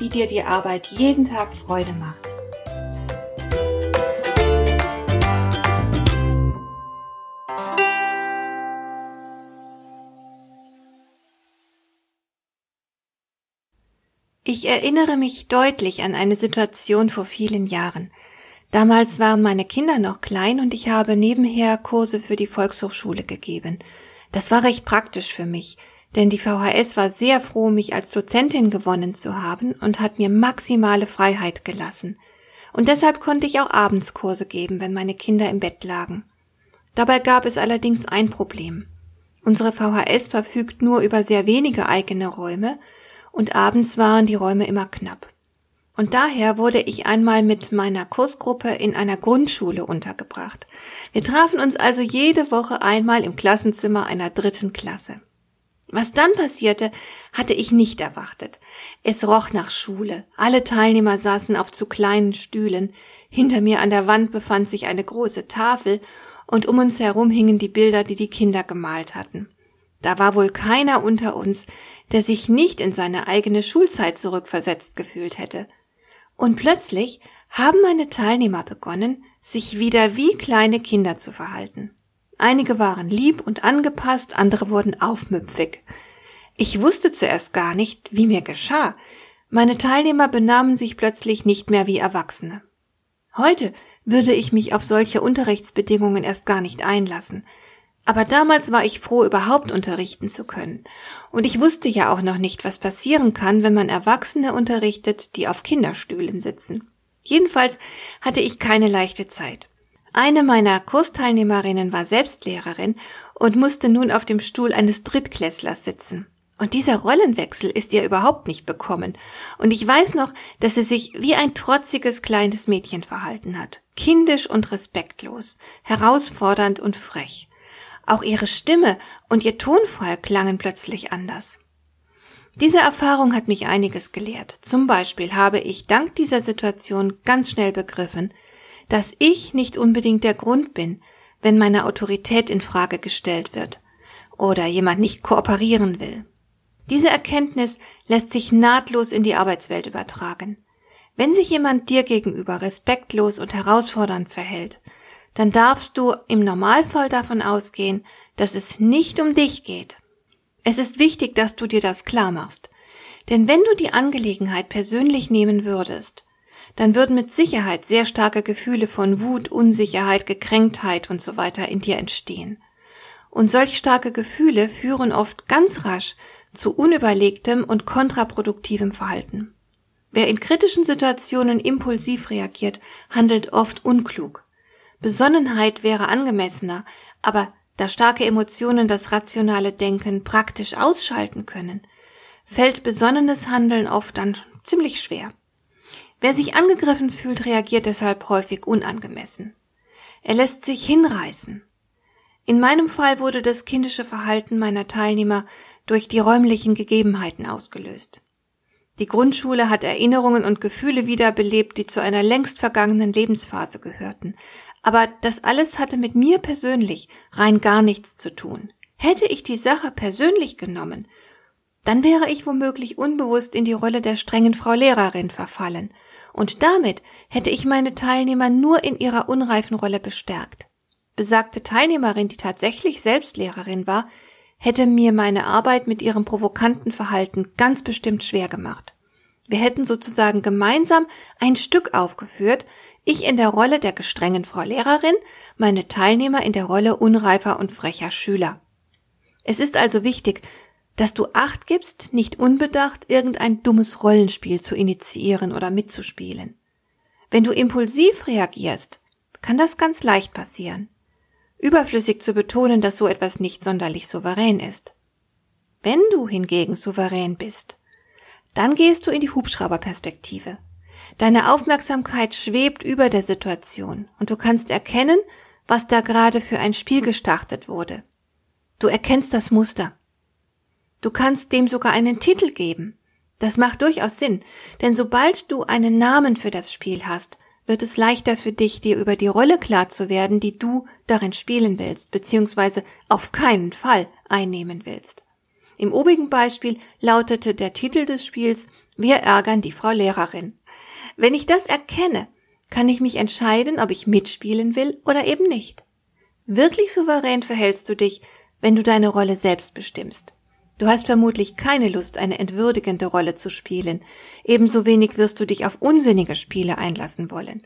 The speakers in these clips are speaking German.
wie dir die Arbeit jeden Tag Freude macht. Ich erinnere mich deutlich an eine Situation vor vielen Jahren. Damals waren meine Kinder noch klein und ich habe nebenher Kurse für die Volkshochschule gegeben. Das war recht praktisch für mich, denn die VHS war sehr froh, mich als Dozentin gewonnen zu haben und hat mir maximale Freiheit gelassen. Und deshalb konnte ich auch Abendskurse geben, wenn meine Kinder im Bett lagen. Dabei gab es allerdings ein Problem. Unsere VHS verfügt nur über sehr wenige eigene Räume und abends waren die Räume immer knapp. Und daher wurde ich einmal mit meiner Kursgruppe in einer Grundschule untergebracht. Wir trafen uns also jede Woche einmal im Klassenzimmer einer dritten Klasse. Was dann passierte, hatte ich nicht erwartet. Es roch nach Schule. Alle Teilnehmer saßen auf zu kleinen Stühlen. Hinter mir an der Wand befand sich eine große Tafel und um uns herum hingen die Bilder, die die Kinder gemalt hatten. Da war wohl keiner unter uns, der sich nicht in seine eigene Schulzeit zurückversetzt gefühlt hätte. Und plötzlich haben meine Teilnehmer begonnen, sich wieder wie kleine Kinder zu verhalten. Einige waren lieb und angepasst, andere wurden aufmüpfig. Ich wusste zuerst gar nicht, wie mir geschah. Meine Teilnehmer benahmen sich plötzlich nicht mehr wie Erwachsene. Heute würde ich mich auf solche Unterrichtsbedingungen erst gar nicht einlassen. Aber damals war ich froh, überhaupt unterrichten zu können. Und ich wusste ja auch noch nicht, was passieren kann, wenn man Erwachsene unterrichtet, die auf Kinderstühlen sitzen. Jedenfalls hatte ich keine leichte Zeit. Eine meiner Kursteilnehmerinnen war selbst Lehrerin und musste nun auf dem Stuhl eines Drittklässlers sitzen. Und dieser Rollenwechsel ist ihr überhaupt nicht bekommen. Und ich weiß noch, dass sie sich wie ein trotziges kleines Mädchen verhalten hat. Kindisch und respektlos, herausfordernd und frech. Auch ihre Stimme und ihr Tonfall klangen plötzlich anders. Diese Erfahrung hat mich einiges gelehrt. Zum Beispiel habe ich dank dieser Situation ganz schnell begriffen, dass ich nicht unbedingt der Grund bin, wenn meine Autorität in Frage gestellt wird oder jemand nicht kooperieren will. Diese Erkenntnis lässt sich nahtlos in die Arbeitswelt übertragen. Wenn sich jemand dir gegenüber respektlos und herausfordernd verhält, dann darfst du im Normalfall davon ausgehen, dass es nicht um dich geht. Es ist wichtig, dass du dir das klar machst. Denn wenn du die Angelegenheit persönlich nehmen würdest, dann würden mit Sicherheit sehr starke Gefühle von Wut, Unsicherheit, Gekränktheit und so weiter in dir entstehen. Und solch starke Gefühle führen oft ganz rasch zu unüberlegtem und kontraproduktivem Verhalten. Wer in kritischen Situationen impulsiv reagiert, handelt oft unklug. Besonnenheit wäre angemessener, aber da starke Emotionen das rationale Denken praktisch ausschalten können, fällt besonnenes Handeln oft dann ziemlich schwer. Wer sich angegriffen fühlt, reagiert deshalb häufig unangemessen. Er lässt sich hinreißen. In meinem Fall wurde das kindische Verhalten meiner Teilnehmer durch die räumlichen Gegebenheiten ausgelöst. Die Grundschule hat Erinnerungen und Gefühle wiederbelebt, die zu einer längst vergangenen Lebensphase gehörten. Aber das alles hatte mit mir persönlich rein gar nichts zu tun. Hätte ich die Sache persönlich genommen, dann wäre ich womöglich unbewusst in die Rolle der strengen Frau Lehrerin verfallen und damit hätte ich meine Teilnehmer nur in ihrer unreifen Rolle bestärkt. Besagte Teilnehmerin, die tatsächlich Selbstlehrerin war, hätte mir meine Arbeit mit ihrem provokanten Verhalten ganz bestimmt schwer gemacht. Wir hätten sozusagen gemeinsam ein Stück aufgeführt, ich in der Rolle der gestrengen Frau Lehrerin, meine Teilnehmer in der Rolle unreifer und frecher Schüler. Es ist also wichtig, dass du Acht gibst, nicht unbedacht irgendein dummes Rollenspiel zu initiieren oder mitzuspielen. Wenn du impulsiv reagierst, kann das ganz leicht passieren. Überflüssig zu betonen, dass so etwas nicht sonderlich souverän ist. Wenn du hingegen souverän bist, dann gehst du in die Hubschrauberperspektive. Deine Aufmerksamkeit schwebt über der Situation und du kannst erkennen, was da gerade für ein Spiel gestartet wurde. Du erkennst das Muster. Du kannst dem sogar einen Titel geben. Das macht durchaus Sinn, denn sobald du einen Namen für das Spiel hast, wird es leichter für dich, dir über die Rolle klar zu werden, die du darin spielen willst, beziehungsweise auf keinen Fall einnehmen willst. Im obigen Beispiel lautete der Titel des Spiels Wir ärgern die Frau Lehrerin. Wenn ich das erkenne, kann ich mich entscheiden, ob ich mitspielen will oder eben nicht. Wirklich souverän verhältst du dich, wenn du deine Rolle selbst bestimmst. Du hast vermutlich keine Lust, eine entwürdigende Rolle zu spielen. Ebenso wenig wirst du dich auf unsinnige Spiele einlassen wollen.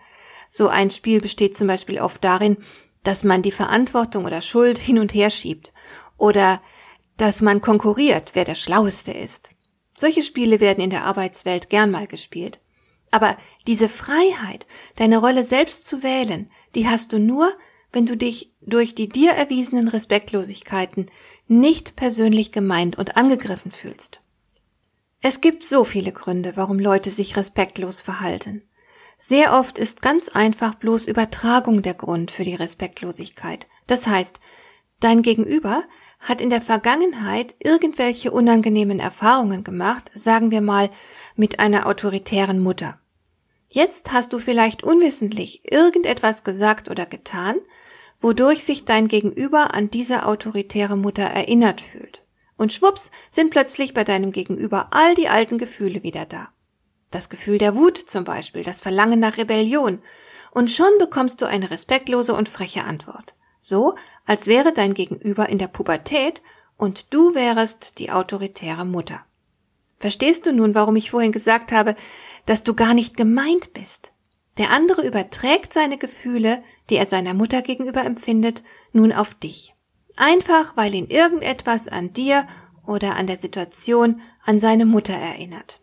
So ein Spiel besteht zum Beispiel oft darin, dass man die Verantwortung oder Schuld hin und her schiebt oder dass man konkurriert, wer der Schlaueste ist. Solche Spiele werden in der Arbeitswelt gern mal gespielt. Aber diese Freiheit, deine Rolle selbst zu wählen, die hast du nur, wenn du dich durch die dir erwiesenen Respektlosigkeiten nicht persönlich gemeint und angegriffen fühlst. Es gibt so viele Gründe, warum Leute sich respektlos verhalten. Sehr oft ist ganz einfach bloß Übertragung der Grund für die Respektlosigkeit. Das heißt, dein Gegenüber hat in der Vergangenheit irgendwelche unangenehmen Erfahrungen gemacht, sagen wir mal mit einer autoritären Mutter. Jetzt hast du vielleicht unwissentlich irgendetwas gesagt oder getan, wodurch sich dein Gegenüber an diese autoritäre Mutter erinnert fühlt. Und schwupps sind plötzlich bei deinem Gegenüber all die alten Gefühle wieder da. Das Gefühl der Wut zum Beispiel, das Verlangen nach Rebellion. Und schon bekommst du eine respektlose und freche Antwort. So, als wäre dein Gegenüber in der Pubertät und du wärest die autoritäre Mutter. Verstehst du nun, warum ich vorhin gesagt habe, dass du gar nicht gemeint bist? Der andere überträgt seine Gefühle, die er seiner Mutter gegenüber empfindet, nun auf dich. Einfach, weil ihn irgendetwas an dir oder an der Situation an seine Mutter erinnert.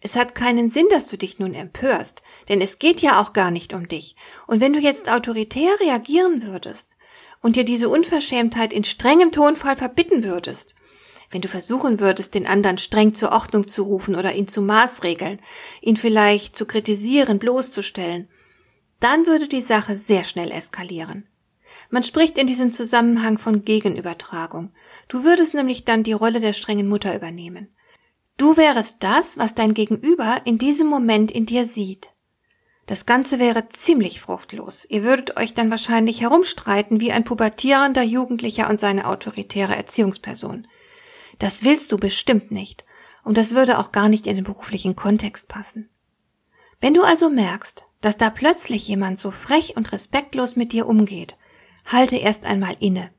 Es hat keinen Sinn, dass du dich nun empörst, denn es geht ja auch gar nicht um dich. Und wenn du jetzt autoritär reagieren würdest und dir diese Unverschämtheit in strengem Tonfall verbitten würdest, wenn du versuchen würdest, den anderen streng zur Ordnung zu rufen oder ihn zu maßregeln, ihn vielleicht zu kritisieren, bloßzustellen, dann würde die Sache sehr schnell eskalieren. Man spricht in diesem Zusammenhang von Gegenübertragung. Du würdest nämlich dann die Rolle der strengen Mutter übernehmen. Du wärest das, was dein Gegenüber in diesem Moment in dir sieht. Das Ganze wäre ziemlich fruchtlos. Ihr würdet euch dann wahrscheinlich herumstreiten wie ein pubertierender Jugendlicher und seine autoritäre Erziehungsperson. Das willst du bestimmt nicht. Und das würde auch gar nicht in den beruflichen Kontext passen. Wenn du also merkst, dass da plötzlich jemand so frech und respektlos mit dir umgeht, halte erst einmal inne.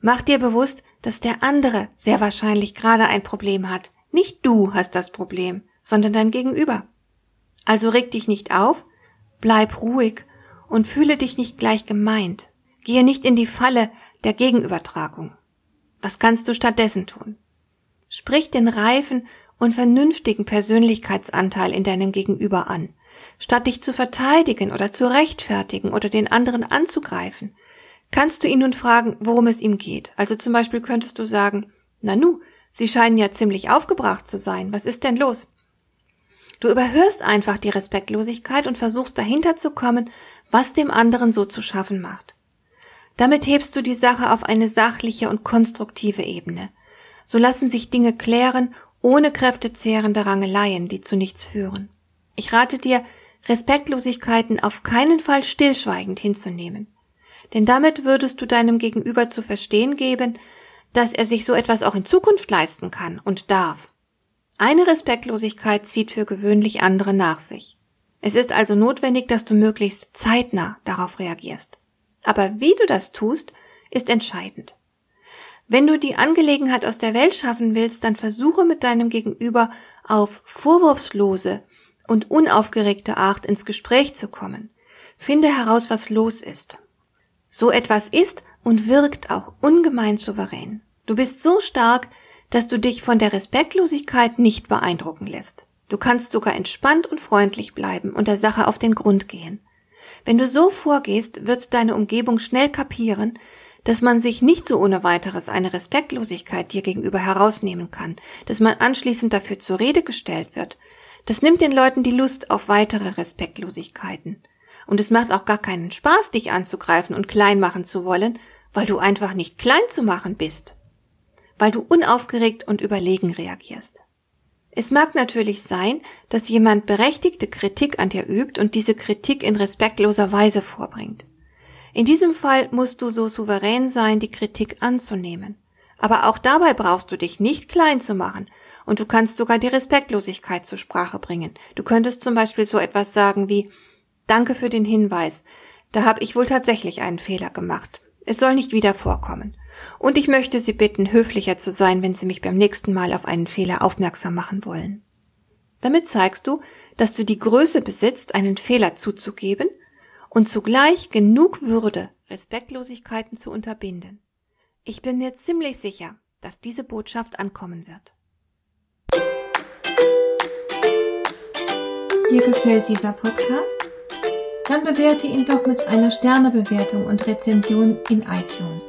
Mach dir bewusst, dass der andere sehr wahrscheinlich gerade ein Problem hat. Nicht du hast das Problem, sondern dein Gegenüber. Also reg dich nicht auf, bleib ruhig und fühle dich nicht gleich gemeint. Gehe nicht in die Falle der Gegenübertragung. Was kannst du stattdessen tun? Sprich den reifen und vernünftigen Persönlichkeitsanteil in deinem Gegenüber an, statt dich zu verteidigen oder zu rechtfertigen oder den anderen anzugreifen. Kannst du ihn nun fragen, worum es ihm geht? Also zum Beispiel könntest du sagen, Nanu, Sie scheinen ja ziemlich aufgebracht zu sein. Was ist denn los? Du überhörst einfach die Respektlosigkeit und versuchst dahinter zu kommen, was dem anderen so zu schaffen macht. Damit hebst du die Sache auf eine sachliche und konstruktive Ebene. So lassen sich Dinge klären, ohne kräftezehrende Rangeleien, die zu nichts führen. Ich rate dir, Respektlosigkeiten auf keinen Fall stillschweigend hinzunehmen. Denn damit würdest du deinem Gegenüber zu verstehen geben, dass er sich so etwas auch in Zukunft leisten kann und darf. Eine Respektlosigkeit zieht für gewöhnlich andere nach sich. Es ist also notwendig, dass du möglichst zeitnah darauf reagierst. Aber wie du das tust, ist entscheidend. Wenn du die Angelegenheit aus der Welt schaffen willst, dann versuche mit deinem Gegenüber auf vorwurfslose und unaufgeregte Art ins Gespräch zu kommen. Finde heraus, was los ist. So etwas ist und wirkt auch ungemein souverän. Du bist so stark, dass du dich von der Respektlosigkeit nicht beeindrucken lässt. Du kannst sogar entspannt und freundlich bleiben und der Sache auf den Grund gehen. Wenn du so vorgehst, wird deine Umgebung schnell kapieren, dass man sich nicht so ohne weiteres eine Respektlosigkeit dir gegenüber herausnehmen kann, dass man anschließend dafür zur Rede gestellt wird, Das nimmt den Leuten die Lust auf weitere Respektlosigkeiten. Und es macht auch gar keinen Spaß, dich anzugreifen und klein machen zu wollen, weil du einfach nicht klein zu machen bist. Weil du unaufgeregt und überlegen reagierst. Es mag natürlich sein, dass jemand berechtigte Kritik an dir übt und diese Kritik in respektloser Weise vorbringt. In diesem Fall musst du so souverän sein, die Kritik anzunehmen. Aber auch dabei brauchst du dich nicht klein zu machen, und du kannst sogar die Respektlosigkeit zur Sprache bringen. Du könntest zum Beispiel so etwas sagen wie Danke für den Hinweis. Da habe ich wohl tatsächlich einen Fehler gemacht. Es soll nicht wieder vorkommen. Und ich möchte Sie bitten, höflicher zu sein, wenn Sie mich beim nächsten Mal auf einen Fehler aufmerksam machen wollen. Damit zeigst du, dass du die Größe besitzt, einen Fehler zuzugeben und zugleich genug Würde, Respektlosigkeiten zu unterbinden. Ich bin mir ziemlich sicher, dass diese Botschaft ankommen wird. Dir gefällt dieser Podcast? Dann bewerte ihn doch mit einer Sternebewertung und Rezension in iTunes.